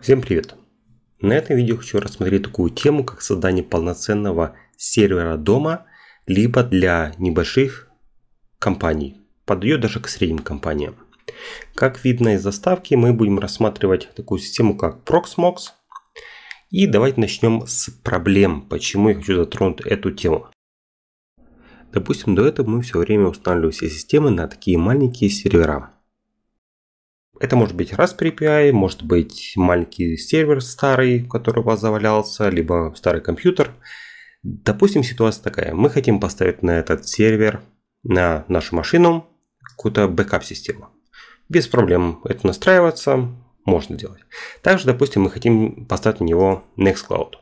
Всем привет! На этом видео хочу рассмотреть такую тему, как создание полноценного сервера дома, либо для небольших компаний, подойдет даже к средним компаниям. Как видно из заставки, мы будем рассматривать такую систему, как Proxmox. И давайте начнем с проблем, почему я хочу затронуть эту тему. Допустим, до этого мы все время устанавливали все системы на такие маленькие сервера. Это может быть Raspberry Pi, может быть маленький сервер старый, который у вас завалялся, либо старый компьютер. Допустим, ситуация такая. Мы хотим поставить на этот сервер, на нашу машину, какую-то бэкап-систему. Без проблем это настраиваться, можно делать. Также, допустим, мы хотим поставить на него Nextcloud.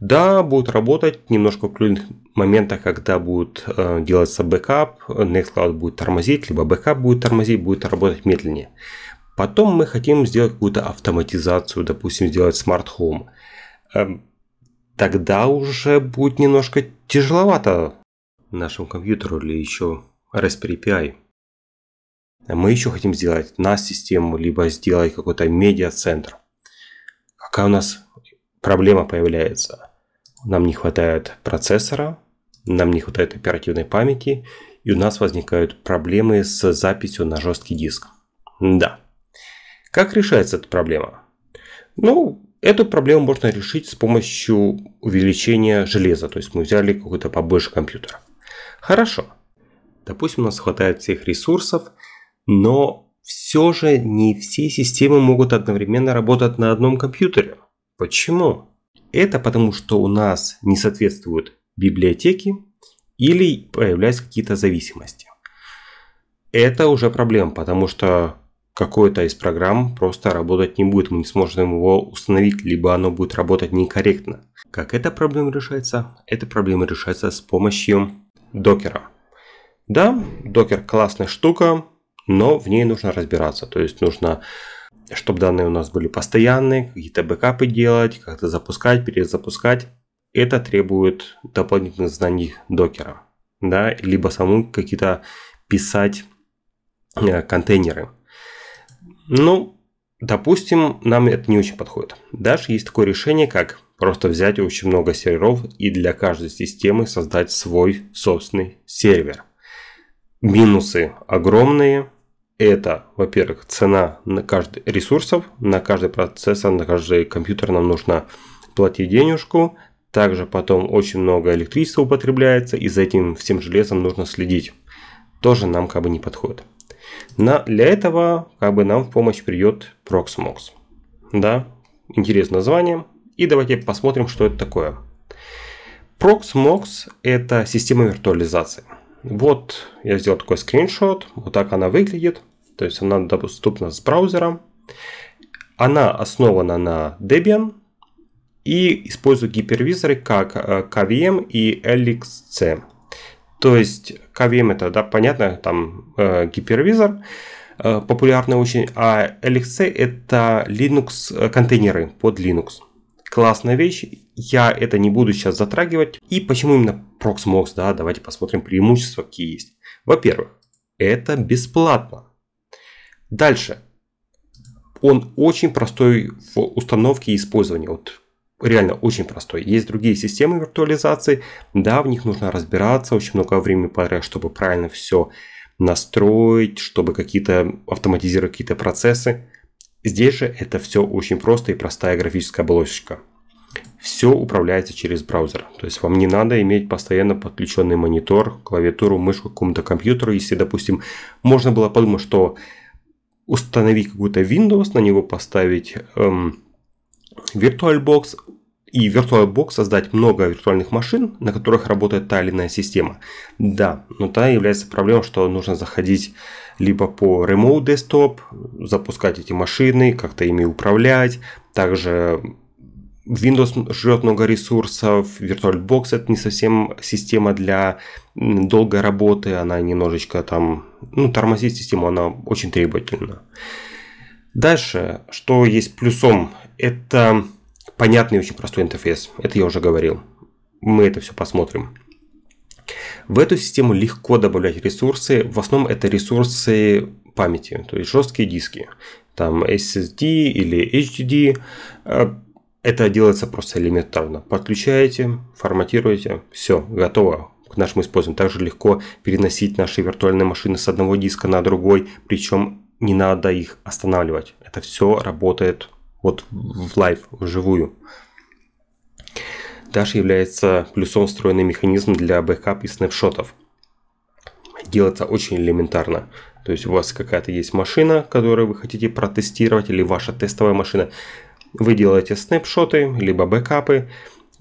Да, будет работать немножко в определенных моментах, когда будет э, делаться бэкап, Nextcloud будет тормозить, либо бэкап будет тормозить, будет работать медленнее. Потом мы хотим сделать какую-то автоматизацию, допустим, сделать Smart Home. Эм, тогда уже будет немножко тяжеловато нашему компьютеру или еще Raspberry Pi. Мы еще хотим сделать NAS-систему, либо сделать какой-то медиа-центр. Какая у нас проблема появляется? Нам не хватает процессора, нам не хватает оперативной памяти, и у нас возникают проблемы с записью на жесткий диск. Да, как решается эта проблема? Ну, эту проблему можно решить с помощью увеличения железа. То есть мы взяли какой-то побольше компьютер. Хорошо. Допустим, у нас хватает всех ресурсов, но все же не все системы могут одновременно работать на одном компьютере. Почему? Это потому, что у нас не соответствуют библиотеки или появляются какие-то зависимости. Это уже проблема, потому что какой-то из программ просто работать не будет, мы не сможем его установить, либо оно будет работать некорректно. Как эта проблема решается? Эта проблема решается с помощью докера. Да, докер классная штука, но в ней нужно разбираться. То есть нужно, чтобы данные у нас были постоянные, какие-то бэкапы делать, как-то запускать, перезапускать. Это требует дополнительных знаний докера. Да, либо самому какие-то писать э, контейнеры. Ну, допустим, нам это не очень подходит. Даже есть такое решение, как просто взять очень много серверов и для каждой системы создать свой собственный сервер. Минусы огромные. Это, во-первых, цена на каждый ресурсов, на каждый процессор, на каждый компьютер нам нужно платить денежку. Также потом очень много электричества употребляется, и за этим всем железом нужно следить. Тоже нам как бы не подходит. На, для этого как бы нам в помощь придет Proxmox. Да, интересное название. И давайте посмотрим, что это такое. Proxmox это система виртуализации. Вот я сделал такой скриншот. Вот так она выглядит. То есть она доступна с браузером. Она основана на Debian и использует гипервизоры как KVM э, и LXC. То есть KVM это, да, понятно, там э, гипервизор э, популярный очень, а LXC это Linux э, контейнеры под Linux. Классная вещь, я это не буду сейчас затрагивать. И почему именно Proxmox, да, давайте посмотрим преимущества, какие есть. Во-первых, это бесплатно. Дальше, он очень простой в установке и использовании. Вот реально очень простой. Есть другие системы виртуализации, да, в них нужно разбираться, очень много времени подряд, чтобы правильно все настроить, чтобы какие-то автоматизировать какие-то процессы. Здесь же это все очень просто и простая графическая оболочка. Все управляется через браузер. То есть вам не надо иметь постоянно подключенный монитор, клавиатуру, мышку к какому-то компьютеру. Если, допустим, можно было подумать, что установить какой-то Windows, на него поставить эм, VirtualBox и VirtualBox создать много виртуальных машин, на которых работает та или иная система. Да, но та является проблемой, что нужно заходить либо по Remote Desktop, запускать эти машины, как-то ими управлять. Также Windows жрет много ресурсов, VirtualBox это не совсем система для долгой работы, она немножечко там, ну, тормозит систему, она очень требовательна. Дальше, что есть плюсом это понятный очень простой интерфейс. Это я уже говорил. Мы это все посмотрим. В эту систему легко добавлять ресурсы. В основном это ресурсы памяти, то есть жесткие диски. там SSD или HDD. Э, это делается просто элементарно. Подключаете, форматируете, все, готово к нашему использованию. Также легко переносить наши виртуальные машины с одного диска на другой, причем не надо их останавливать. Это все работает вот в live, вживую. Даже является плюсом встроенный механизм для бэкап и снапшотов. Делается очень элементарно. То есть у вас какая-то есть машина, которую вы хотите протестировать, или ваша тестовая машина. Вы делаете снапшоты, либо бэкапы,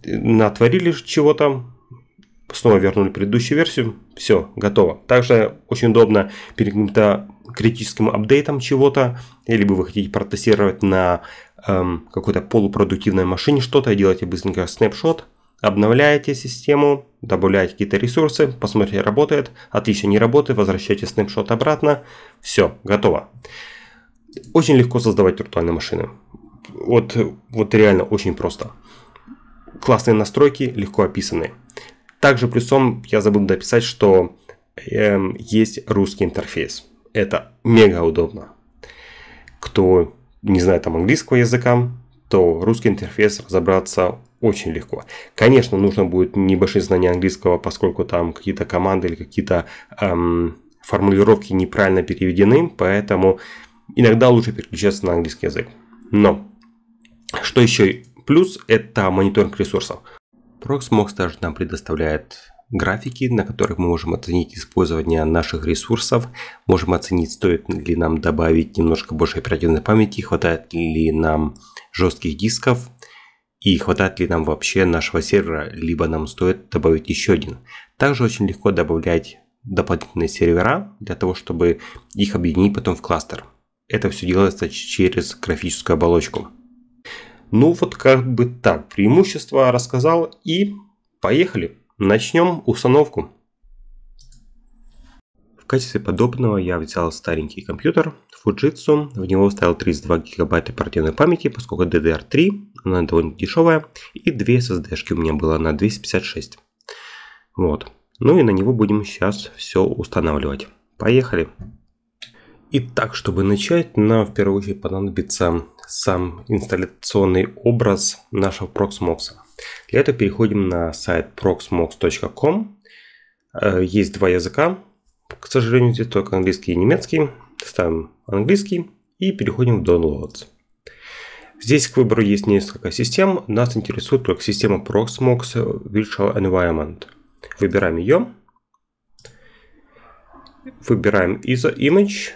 натворили чего-то, снова вернули предыдущую версию, все, готово. Также очень удобно перед каким-то критическим апдейтом чего-то, либо вы хотите протестировать на эм, какой-то полупродуктивной машине что-то, делаете быстренько снапшот, обновляете систему, добавляете какие-то ресурсы, посмотрите, работает, отлично, не работает, возвращаете снапшот обратно, все, готово. Очень легко создавать виртуальные машины. Вот, вот реально очень просто. Классные настройки, легко описаны. Также плюсом я забыл дописать, что э, есть русский интерфейс. Это мега удобно. Кто не знает там английского языка, то русский интерфейс разобраться очень легко. Конечно, нужно будет небольшие знания английского, поскольку там какие-то команды или какие-то эм, формулировки неправильно переведены, поэтому иногда лучше переключаться на английский язык. Но, что еще плюс, это мониторинг ресурсов. Proxmox также нам предоставляет графики, на которых мы можем оценить использование наших ресурсов, можем оценить, стоит ли нам добавить немножко больше оперативной памяти, хватает ли нам жестких дисков и хватает ли нам вообще нашего сервера, либо нам стоит добавить еще один. Также очень легко добавлять дополнительные сервера для того, чтобы их объединить потом в кластер. Это все делается через графическую оболочку. Ну вот как бы так, преимущества рассказал и поехали. Начнем установку. В качестве подобного я взял старенький компьютер Fujitsu, в него вставил 32 гигабайта оперативной памяти, поскольку DDR3, она довольно дешевая, и две SSD у меня было на 256. Вот. Ну и на него будем сейчас все устанавливать. Поехали! Итак, чтобы начать, нам в первую очередь понадобится сам инсталляционный образ нашего Proxmox. Для этого переходим на сайт proxmox.com. Э, есть два языка, к сожалению, здесь только английский и немецкий. Ставим английский и переходим в Downloads. Здесь к выбору есть несколько систем. Нас интересует только система Proxmox Virtual Environment. Выбираем ее. Выбираем ISO Image.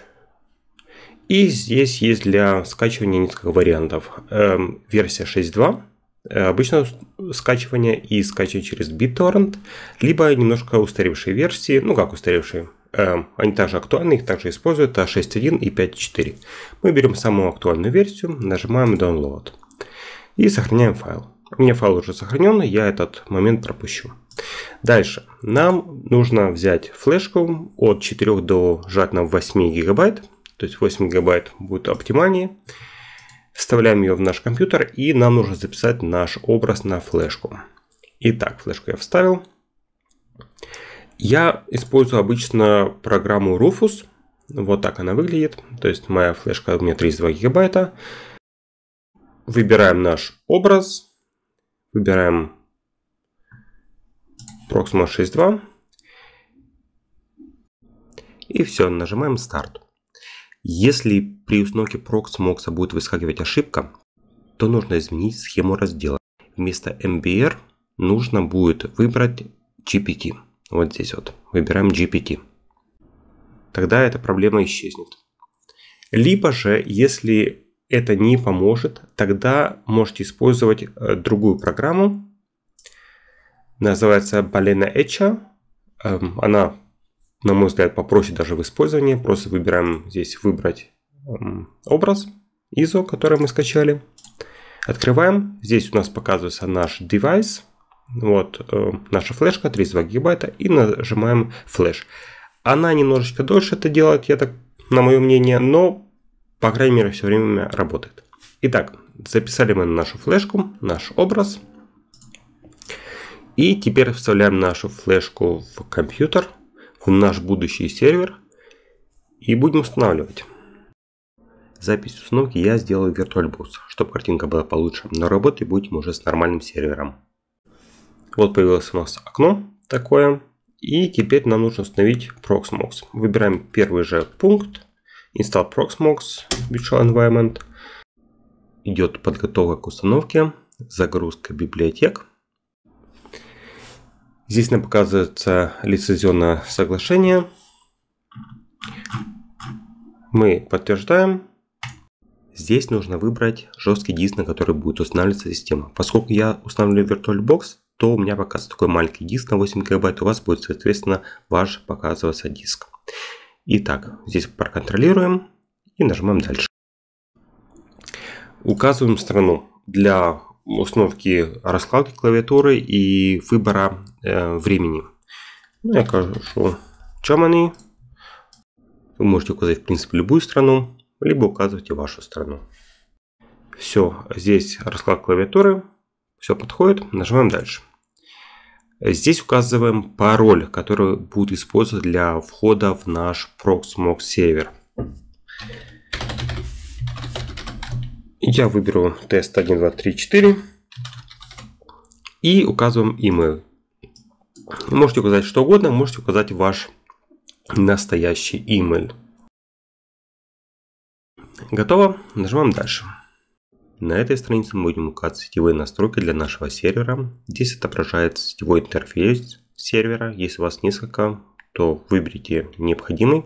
И здесь есть для скачивания несколько вариантов. Эм, версия 6.2 Э, обычное скачивание и скачивание через BitTorrent, либо немножко устаревшие версии, ну как устаревшие, э, они также актуальны, их также используют, а 6.1 и 5.4. Мы берем самую актуальную версию, нажимаем Download и сохраняем файл. У меня файл уже сохранен, я этот момент пропущу. Дальше. Нам нужно взять флешку от 4 до желательно 8 гигабайт, то есть 8 гигабайт будет оптимальнее. Вставляем ее в наш компьютер и нам нужно записать наш образ на флешку. Итак, флешку я вставил. Я использую обычно программу Rufus. Вот так она выглядит. То есть моя флешка у меня 32 гигабайта. Выбираем наш образ. Выбираем Proxima 6.2. И все, нажимаем старт. Если при установке Proxmox будет выскакивать ошибка, то нужно изменить схему раздела. Вместо MBR нужно будет выбрать GPT. Вот здесь вот. Выбираем GPT. Тогда эта проблема исчезнет. Либо же, если это не поможет, тогда можете использовать э, другую программу. Называется Balena Echa. Эм, она на мой взгляд, попроще даже в использовании. Просто выбираем здесь выбрать образ ISO, который мы скачали. Открываем. Здесь у нас показывается наш девайс. Вот э, наша флешка 32 гигабайта. И нажимаем флеш. Она немножечко дольше это делает, я так, на мое мнение, но, по крайней мере, все время работает. Итак, записали мы нашу флешку, наш образ. И теперь вставляем нашу флешку в компьютер наш будущий сервер и будем устанавливать. запись установки я сделаю в VirtualBox, чтобы картинка была получше, но работать будем уже с нормальным сервером. Вот появилось у нас окно такое. И теперь нам нужно установить Proxmox. Выбираем первый же пункт. Install Proxmox Virtual Environment. Идет подготовка к установке, загрузка библиотек. Здесь нам показывается лицензионное соглашение. Мы подтверждаем. Здесь нужно выбрать жесткий диск, на который будет устанавливаться система. Поскольку я устанавливаю VirtualBox, то у меня показывается такой маленький диск на 8 гигабайт, у вас будет, соответственно, ваш показываться диск. Итак, здесь проконтролируем и нажимаем дальше. Указываем страну для установки раскладки клавиатуры и выбора э, времени. Ну, я кажу Germany. Вы можете указать, в принципе, любую страну, либо указывайте вашу страну. Все, здесь расклад клавиатуры, все подходит, нажимаем дальше. Здесь указываем пароль, который будет использоваться для входа в наш Proxmox сервер. Я выберу тест 1, 2, 3, 4 и указываем email. Можете указать что угодно, можете указать ваш настоящий email. Готово. Нажимаем дальше. На этой странице мы будем указывать сетевые настройки для нашего сервера. Здесь отображается сетевой интерфейс сервера. Если у вас несколько, то выберите необходимый.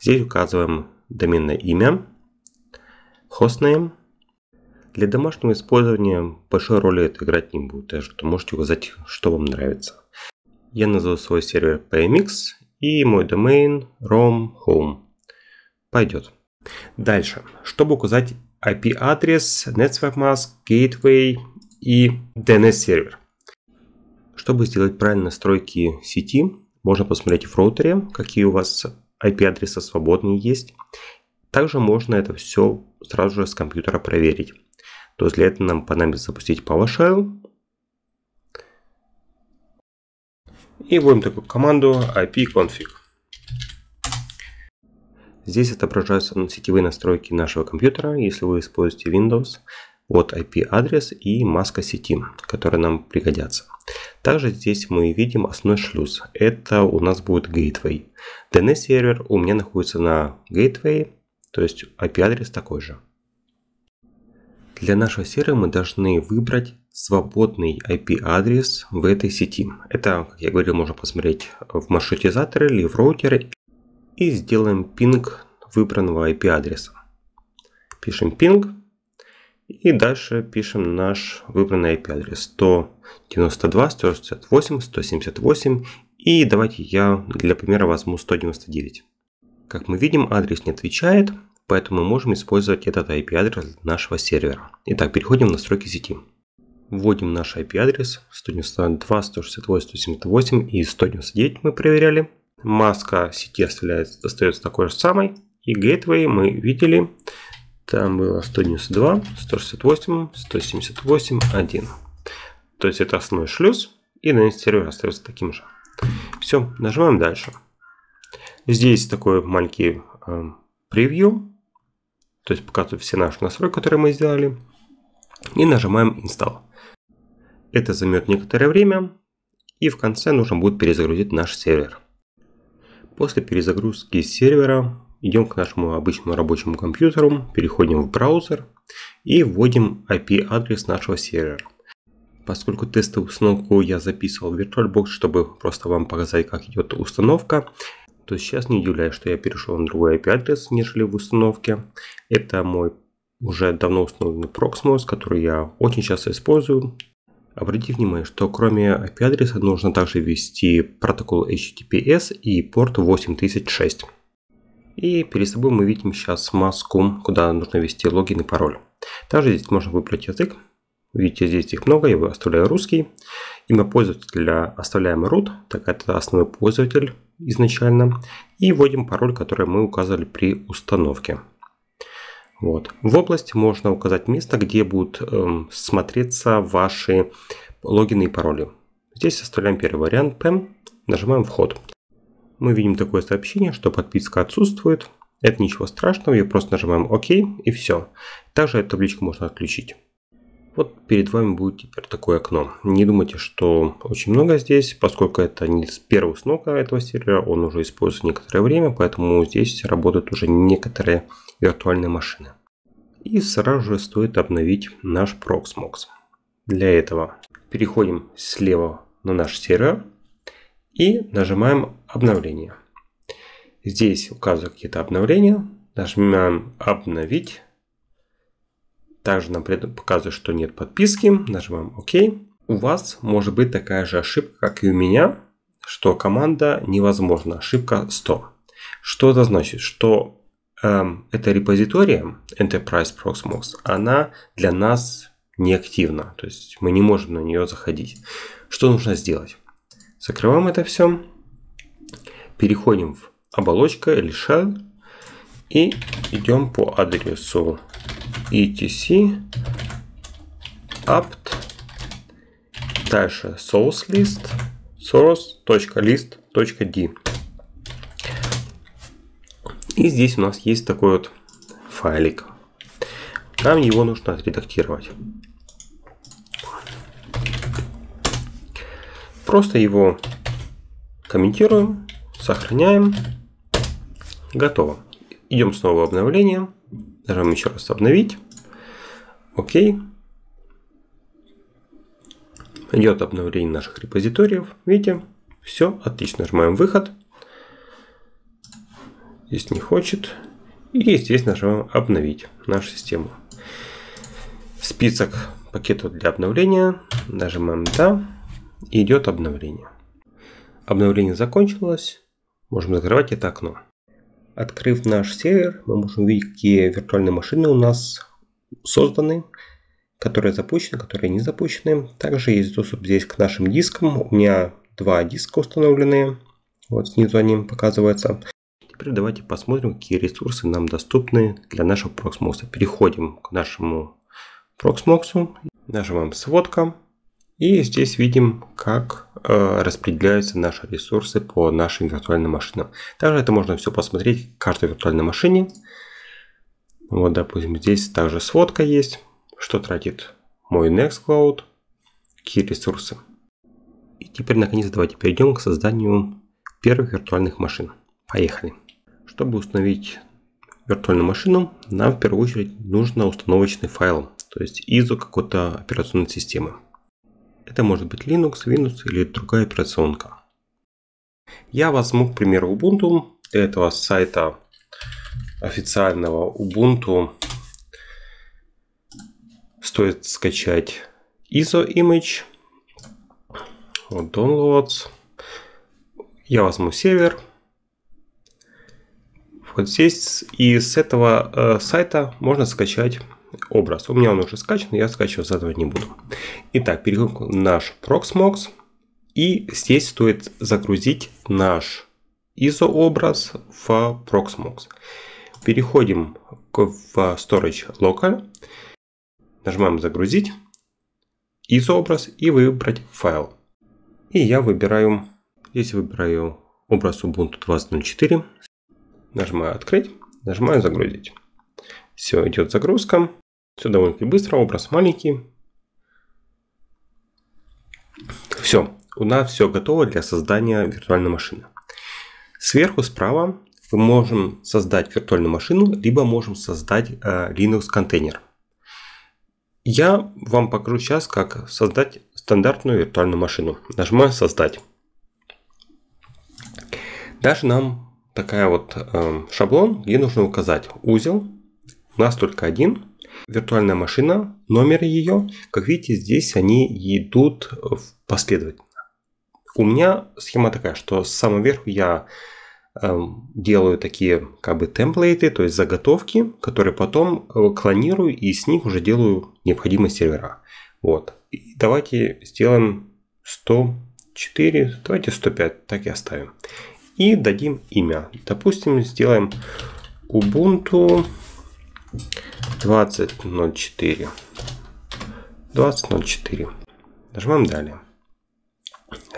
Здесь указываем доменное имя, hostname. Для домашнего использования большой роли это играть не будет, так что можете указать, что вам нравится. Я назову свой сервер PMX и мой домен rom home. Пойдет. Дальше. Чтобы указать IP-адрес, Network Mask, Gateway и DNS-сервер. Чтобы сделать правильные настройки сети, можно посмотреть в роутере, какие у вас IP-адреса свободные есть. Также можно это все сразу же с компьютера проверить. То для этого нам понадобится запустить PowerShell. И вводим такую команду ipconfig. Здесь отображаются сетевые настройки нашего компьютера, если вы используете Windows. Вот IP-адрес и маска сети, которые нам пригодятся. Также здесь мы видим основной шлюз. Это у нас будет Gateway. DNS-сервер у меня находится на Gateway, то есть IP-адрес такой же. Для нашего сервера мы должны выбрать свободный IP-адрес в этой сети. Это, как я говорил, можно посмотреть в маршрутизаторе или в роутере и сделаем пинг выбранного IP-адреса. Пишем пинг и дальше пишем наш выбранный IP-адрес 192, 168, 178 и давайте я для примера возьму 199. Как мы видим, адрес не отвечает, поэтому мы можем использовать этот IP-адрес нашего сервера. Итак, переходим в настройки сети. Вводим наш IP-адрес 192, 168, 178 и 199 мы проверяли маска сети остается, остается такой же самой. И gateway мы видели, там было 192, 168, 178, 1. То есть это основной шлюз, и на сервер остается таким же. Все, нажимаем дальше. Здесь такой маленький э, превью, то есть показывает все наши настройки, которые мы сделали. И нажимаем Install. Это займет некоторое время, и в конце нужно будет перезагрузить наш сервер. После перезагрузки сервера идем к нашему обычному рабочему компьютеру, переходим в браузер и вводим IP-адрес нашего сервера. Поскольку тестовую установку я записывал в VirtualBox, чтобы просто вам показать, как идет установка, то сейчас не удивляюсь, что я перешел на другой IP-адрес, нежели в установке. Это мой уже давно установленный Proxmox, который я очень часто использую. Обратите внимание, что кроме IP-адреса нужно также ввести протокол HTTPS и порт 8006. И перед собой мы видим сейчас маску, куда нужно ввести логин и пароль. Также здесь можно выбрать язык. Видите, здесь их много, я оставляю русский. Имя пользователя оставляем root, так это основной пользователь изначально. И вводим пароль, который мы указывали при установке. Вот. В области можно указать место, где будут эм, смотреться ваши логины и пароли. Здесь оставляем первый вариант PEM, нажимаем вход. Мы видим такое сообщение, что подписка отсутствует. Это ничего страшного, ее просто нажимаем ОК и все. Также эту табличку можно отключить. Вот перед вами будет теперь такое окно. Не думайте, что очень много здесь, поскольку это не с первого снока этого сервера, он уже используется некоторое время, поэтому здесь работают уже некоторые виртуальные машины. И сразу же стоит обновить наш Proxmox. Для этого переходим слева на наш сервер и нажимаем обновление. Здесь указываю какие-то обновления, нажимаем обновить также нам показывает, что нет подписки. Нажимаем ОК. У вас может быть такая же ошибка, как и у меня, что команда невозможна. Ошибка 100. Что это значит? Что эм, эта репозитория Enterprise Proxmox, она для нас неактивна. То есть мы не можем на нее заходить. Что нужно сделать? Закрываем это все. Переходим в оболочка или shell. И идем по адресу etc apt дальше source list source.list.d и здесь у нас есть такой вот файлик. Нам его нужно отредактировать. Просто его комментируем, сохраняем. Готово. Идем снова в обновление. Нажимаем еще раз обновить. Окей. Идет обновление наших репозиториев. Видите, все отлично. Нажимаем выход. Здесь не хочет. И здесь нажимаем обновить нашу систему. Список пакетов для обновления. Нажимаем да. Идет обновление. Обновление закончилось. Можем закрывать это окно. Открыв наш сервер, мы можем увидеть, какие виртуальные машины у нас созданы, которые запущены, которые не запущены. Также есть доступ здесь к нашим дискам. У меня два диска установленные. Вот снизу они показываются. Теперь давайте посмотрим, какие ресурсы нам доступны для нашего Proxmox. Переходим к нашему Proxmox. Нажимаем «Сводка». И здесь видим, как э, распределяются наши ресурсы по нашим виртуальным машинам. Также это можно все посмотреть в каждой виртуальной машине. Вот, допустим, здесь также сводка есть, что тратит мой Nextcloud, какие ресурсы. И теперь, наконец, давайте перейдем к созданию первых виртуальных машин. Поехали. Чтобы установить виртуальную машину, нам в первую очередь нужно установочный файл, то есть ISO какой-то операционной системы. Это может быть Linux, Windows или другая операционка. Я возьму, к примеру, Ubuntu. Для этого сайта официального Ubuntu стоит скачать ISO image. Вот downloads. Я возьму сервер. Вот здесь и с этого э, сайта можно скачать образ. У меня он уже скачан, я скачивать этого не буду. Итак, переходим в наш Proxmox. И здесь стоит загрузить наш ISO образ в Proxmox. Переходим в Storage Local. Нажимаем загрузить ISO образ и выбрать файл. И я выбираю, здесь выбираю образ Ubuntu 20.04. Нажимаю открыть, нажимаю загрузить. Все, идет загрузка. Все довольно-таки быстро, образ маленький. Все, у нас все готово для создания виртуальной машины. Сверху справа мы можем создать виртуальную машину, либо можем создать э, Linux контейнер. Я вам покажу сейчас, как создать стандартную виртуальную машину. Нажимаю «Создать». Дальше нам такая вот э, шаблон, где нужно указать узел. У нас только один виртуальная машина, номер ее. Как видите, здесь они идут последовательно. У меня схема такая, что с самого верху я э, делаю такие как бы темплейты, то есть заготовки, которые потом э, клонирую и с них уже делаю необходимые сервера. Вот. И давайте сделаем 104, давайте 105, так и оставим. И дадим имя. Допустим, сделаем Ubuntu 20.04. 20.04. Нажимаем далее.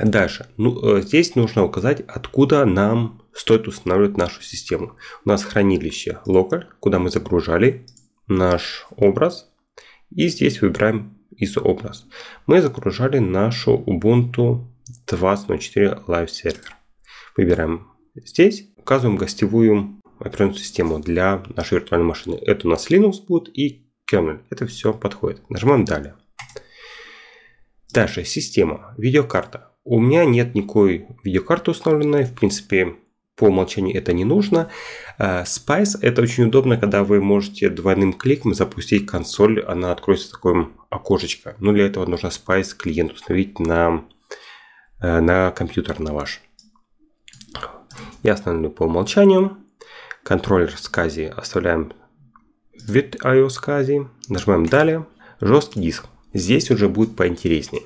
Дальше. Ну, э, здесь нужно указать, откуда нам стоит устанавливать нашу систему. У нас хранилище local, куда мы загружали наш образ. И здесь выбираем ISO образ. Мы загружали нашу Ubuntu 20.04 Live Server. Выбираем здесь, указываем гостевую операционную систему для нашей виртуальной машины. Это у нас Linux будет и kernel. Это все подходит. Нажимаем далее. Дальше система, видеокарта. У меня нет никакой видеокарты установленной. В принципе, по умолчанию это не нужно. Э, Spice это очень удобно, когда вы можете двойным кликом запустить консоль, она откроется такое окошечко. Но для этого нужно Spice клиент установить на, э, на компьютер на ваш. Я остановлю по умолчанию. Контроллер SCSI оставляем в iOS SCSI. Нажимаем далее. Жесткий диск. Здесь уже будет поинтереснее.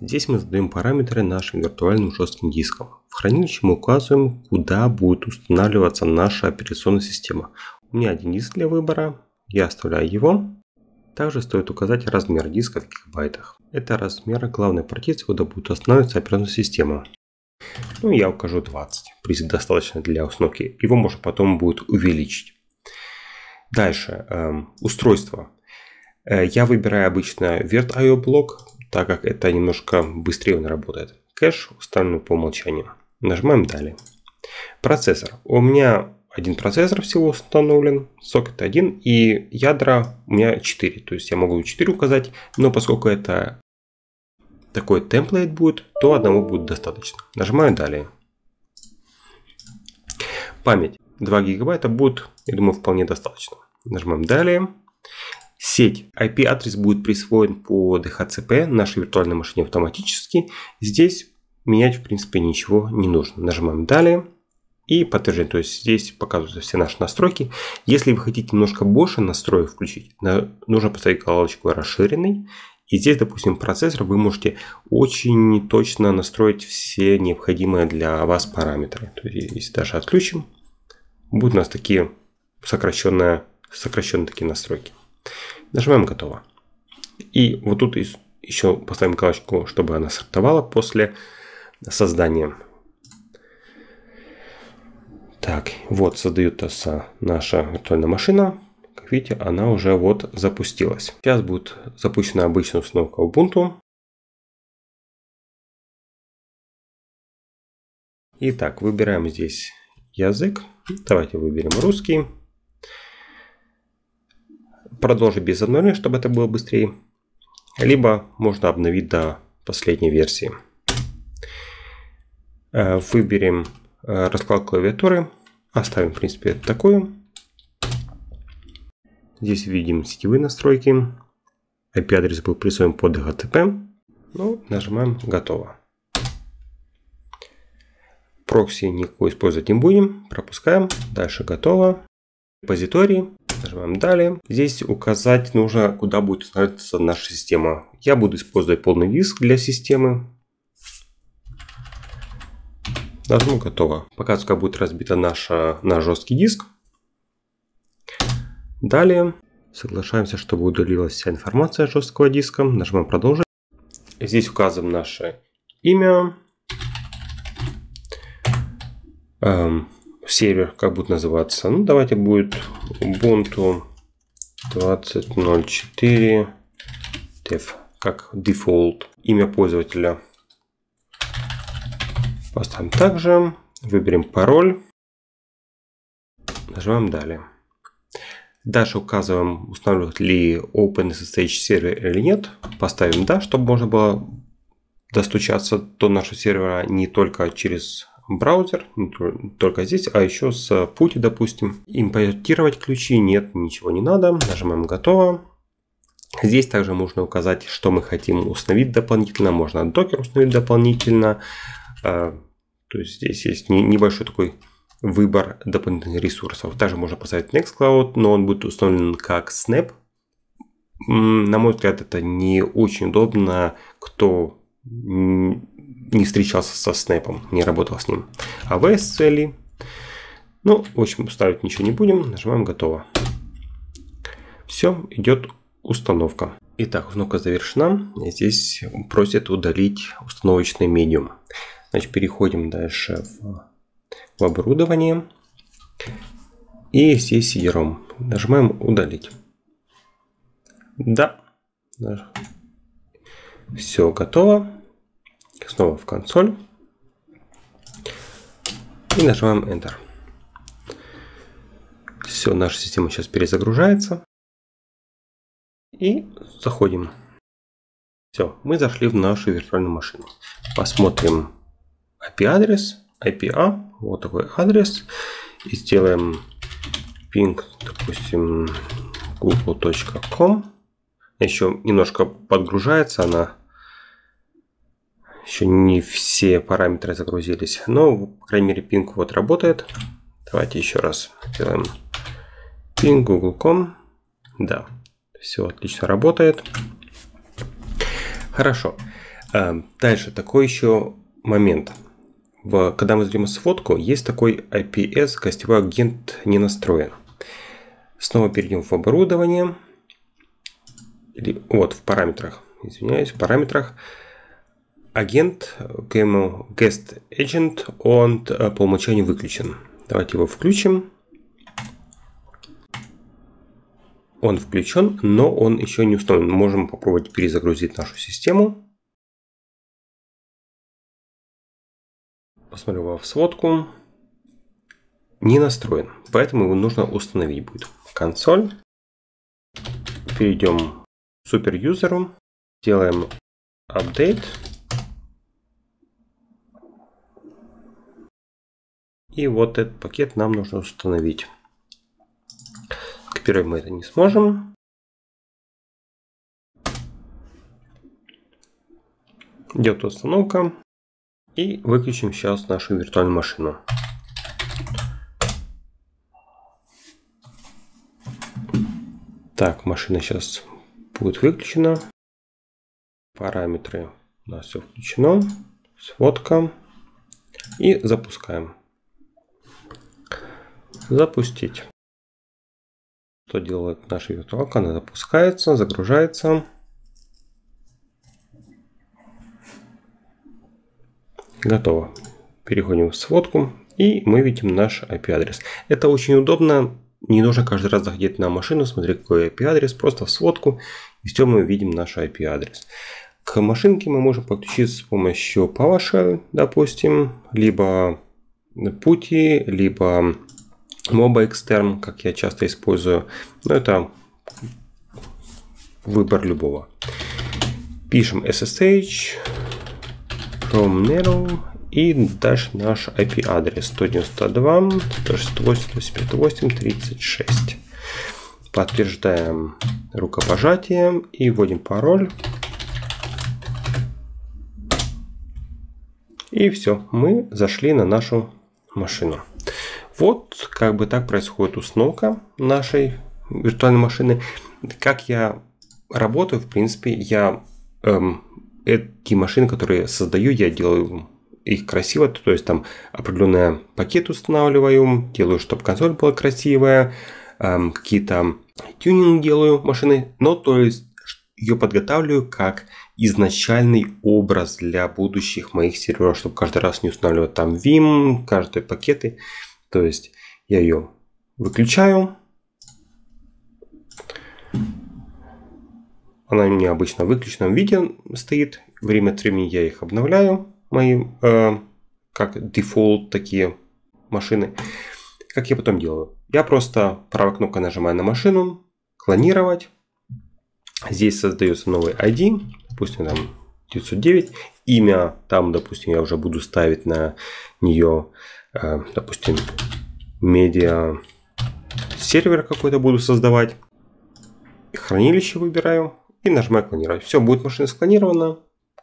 Здесь мы задаем параметры нашим виртуальным жестким дискам. В хранилище мы указываем, куда будет устанавливаться наша операционная система. У меня один диск для выбора, я оставляю его. Также стоит указать размер диска в гигабайтах. Это размер главной партиции, куда будет устанавливаться операционная система. Ну, я укажу 20. В принципе, достаточно для установки. Его можно потом будет увеличить. Дальше. Эм, устройство. Э, я выбираю обычно VirtIO блок, так как это немножко быстрее он работает. Кэш установлен по умолчанию. Нажимаем далее. Процессор. У меня один процессор всего установлен, сокет один и ядра у меня 4. То есть я могу 4 указать, но поскольку это такой темплейт будет, то одного будет достаточно. Нажимаю далее. Память 2 гигабайта будет, я думаю, вполне достаточно. Нажимаем далее. Сеть. IP-адрес будет присвоен по DHCP нашей виртуальной машине автоматически. Здесь менять в принципе ничего не нужно. Нажимаем далее и подтверждение. То есть здесь показываются все наши настройки. Если вы хотите немножко больше настроек включить, нужно поставить галочку расширенный. И здесь, допустим, процессор вы можете очень точно настроить все необходимые для вас параметры. То есть, если даже отключим, будут у нас такие сокращенные, сокращенные такие настройки. Нажимаем «Готово». И вот тут еще поставим галочку, чтобы она стартовала после создания. Так, вот создается наша виртуальная машина. Видите, она уже вот запустилась. Сейчас будет запущена обычная установка Ubuntu. Итак, выбираем здесь язык. Давайте выберем русский продолжить без обновления, чтобы это было быстрее. Либо можно обновить до последней версии. Э, выберем э, расклад клавиатуры. Оставим, в принципе, такую. Здесь видим сетевые настройки. IP-адрес был присвоен под HTTP. Ну, нажимаем «Готово». Прокси никакой использовать не будем. Пропускаем. Дальше «Готово». Репозитории. Нажимаем далее. Здесь указать нужно, куда будет устанавливаться наша система. Я буду использовать полный диск для системы. Нажму готово. Показываю, как будет разбита наша, наш жесткий диск. Далее соглашаемся, чтобы удалилась вся информация жесткого диска. Нажимаем продолжить. Здесь указываем наше имя. Эм, сервер как будет называться? Ну, давайте будет Ubuntu 20.04 dev, как default. Имя пользователя поставим также. Выберем пароль. Нажимаем далее. Дальше указываем, устанавливать ли OpenSSH сервер или нет. Поставим да, чтобы можно было достучаться до нашего сервера не только через браузер, не только здесь, а еще с пути, допустим. Импортировать ключи нет, ничего не надо. Нажимаем «Готово». Здесь также можно указать, что мы хотим установить дополнительно. Можно докер установить дополнительно. А, то есть здесь есть небольшой такой выбор дополнительных ресурсов. Также можно поставить Nextcloud, но он будет установлен как Snap. На мой взгляд, это не очень удобно, кто не встречался со снэпом, не работал с ним. А цели. Ну, в общем, ставить ничего не будем. Нажимаем готово. Все, идет установка. Итак, установка завершена. Здесь просят удалить установочный медиум. Значит, переходим дальше в в оборудование. И здесь CD-ROM. Нажимаем удалить. Да. Все готово. Снова в консоль. И нажимаем Enter. Все, наша система сейчас перезагружается. И заходим. Все, мы зашли в нашу виртуальную машину. Посмотрим IP-адрес, IPA, вот такой адрес. И сделаем ping, допустим, google.com. Еще немножко подгружается она. Еще не все параметры загрузились. Но, по крайней мере, ping вот работает. Давайте еще раз сделаем ping google.com. Да, все отлично работает. Хорошо. А, дальше такой еще момент. В, когда мы зрим сводку, есть такой IPS, гостевой агент не настроен. Снова перейдем в оборудование. Или, вот, в параметрах. Извиняюсь, в параметрах. Агент Guest Agent, он э, по умолчанию выключен. Давайте его включим. Он включен, но он еще не установлен. Можем попробовать перезагрузить нашу систему. Посмотрю в сводку. Не настроен, поэтому его нужно установить будет. Консоль. Перейдем к суперюзеру. Делаем update. И вот этот пакет нам нужно установить. Копировать мы это не сможем. Идет установка. И выключим сейчас нашу виртуальную машину. Так, машина сейчас будет выключена. Параметры у нас все включено. Сводка. И запускаем. Запустить. Что делает наша виртуалка? Она запускается, загружается. Готово. Переходим в сводку и мы видим наш IP-адрес. Это очень удобно. Не нужно каждый раз заходить на машину, смотреть какой IP-адрес, просто в сводку, и все мы видим наш IP-адрес. К машинке мы можем подключиться с помощью PowerShell, допустим, либо PuTTY, либо Moba Extern, как я часто использую. Но это выбор любого. Пишем SSH, from Nero и дальше наш IP адрес 192 168 36. Подтверждаем рукопожатием и вводим пароль. И все, мы зашли на нашу машину. Вот как бы так происходит установка нашей виртуальной машины. Как я работаю, в принципе, я эм, эти машины, которые создаю, я делаю их красиво, то есть там определенный пакет устанавливаю, делаю, чтобы консоль была красивая, эм, какие-то тюнинг делаю машины, но то есть ее подготавливаю как изначальный образ для будущих моих серверов, чтобы каждый раз не устанавливать там Vim, каждые пакеты. То есть я ее выключаю, Она у меня обычно в выключенном виде стоит. Время от времени я их обновляю. Мои э, как дефолт такие машины. Как я потом делаю? Я просто правой кнопкой нажимаю на машину, клонировать. Здесь создается новый ID, допустим, там 909. Имя там, допустим, я уже буду ставить на нее, э, допустим, медиа сервер какой-то буду создавать. Хранилище выбираю и нажимаю клонировать. Все, будет машина склонирована,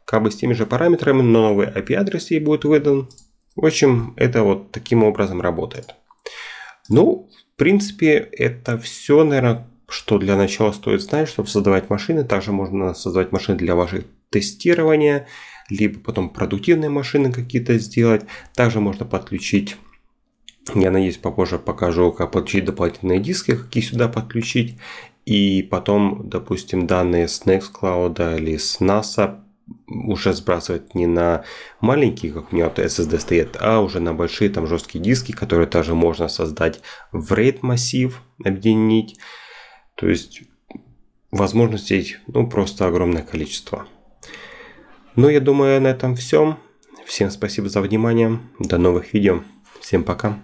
как бы с теми же параметрами, но новый IP-адрес ей будет выдан. В общем, это вот таким образом работает. Ну, в принципе, это все, наверное, что для начала стоит знать, чтобы создавать машины. Также можно создавать машины для ваших тестирования, либо потом продуктивные машины какие-то сделать. Также можно подключить я надеюсь, попозже покажу, как подключить дополнительные диски, какие сюда подключить и потом, допустим, данные с Nextcloud или с NASA уже сбрасывать не на маленькие, как у меня вот SSD стоит, а уже на большие там жесткие диски, которые также можно создать в RAID массив, объединить. То есть возможностей ну, просто огромное количество. Ну, я думаю, на этом все. Всем спасибо за внимание. До новых видео. Всем пока.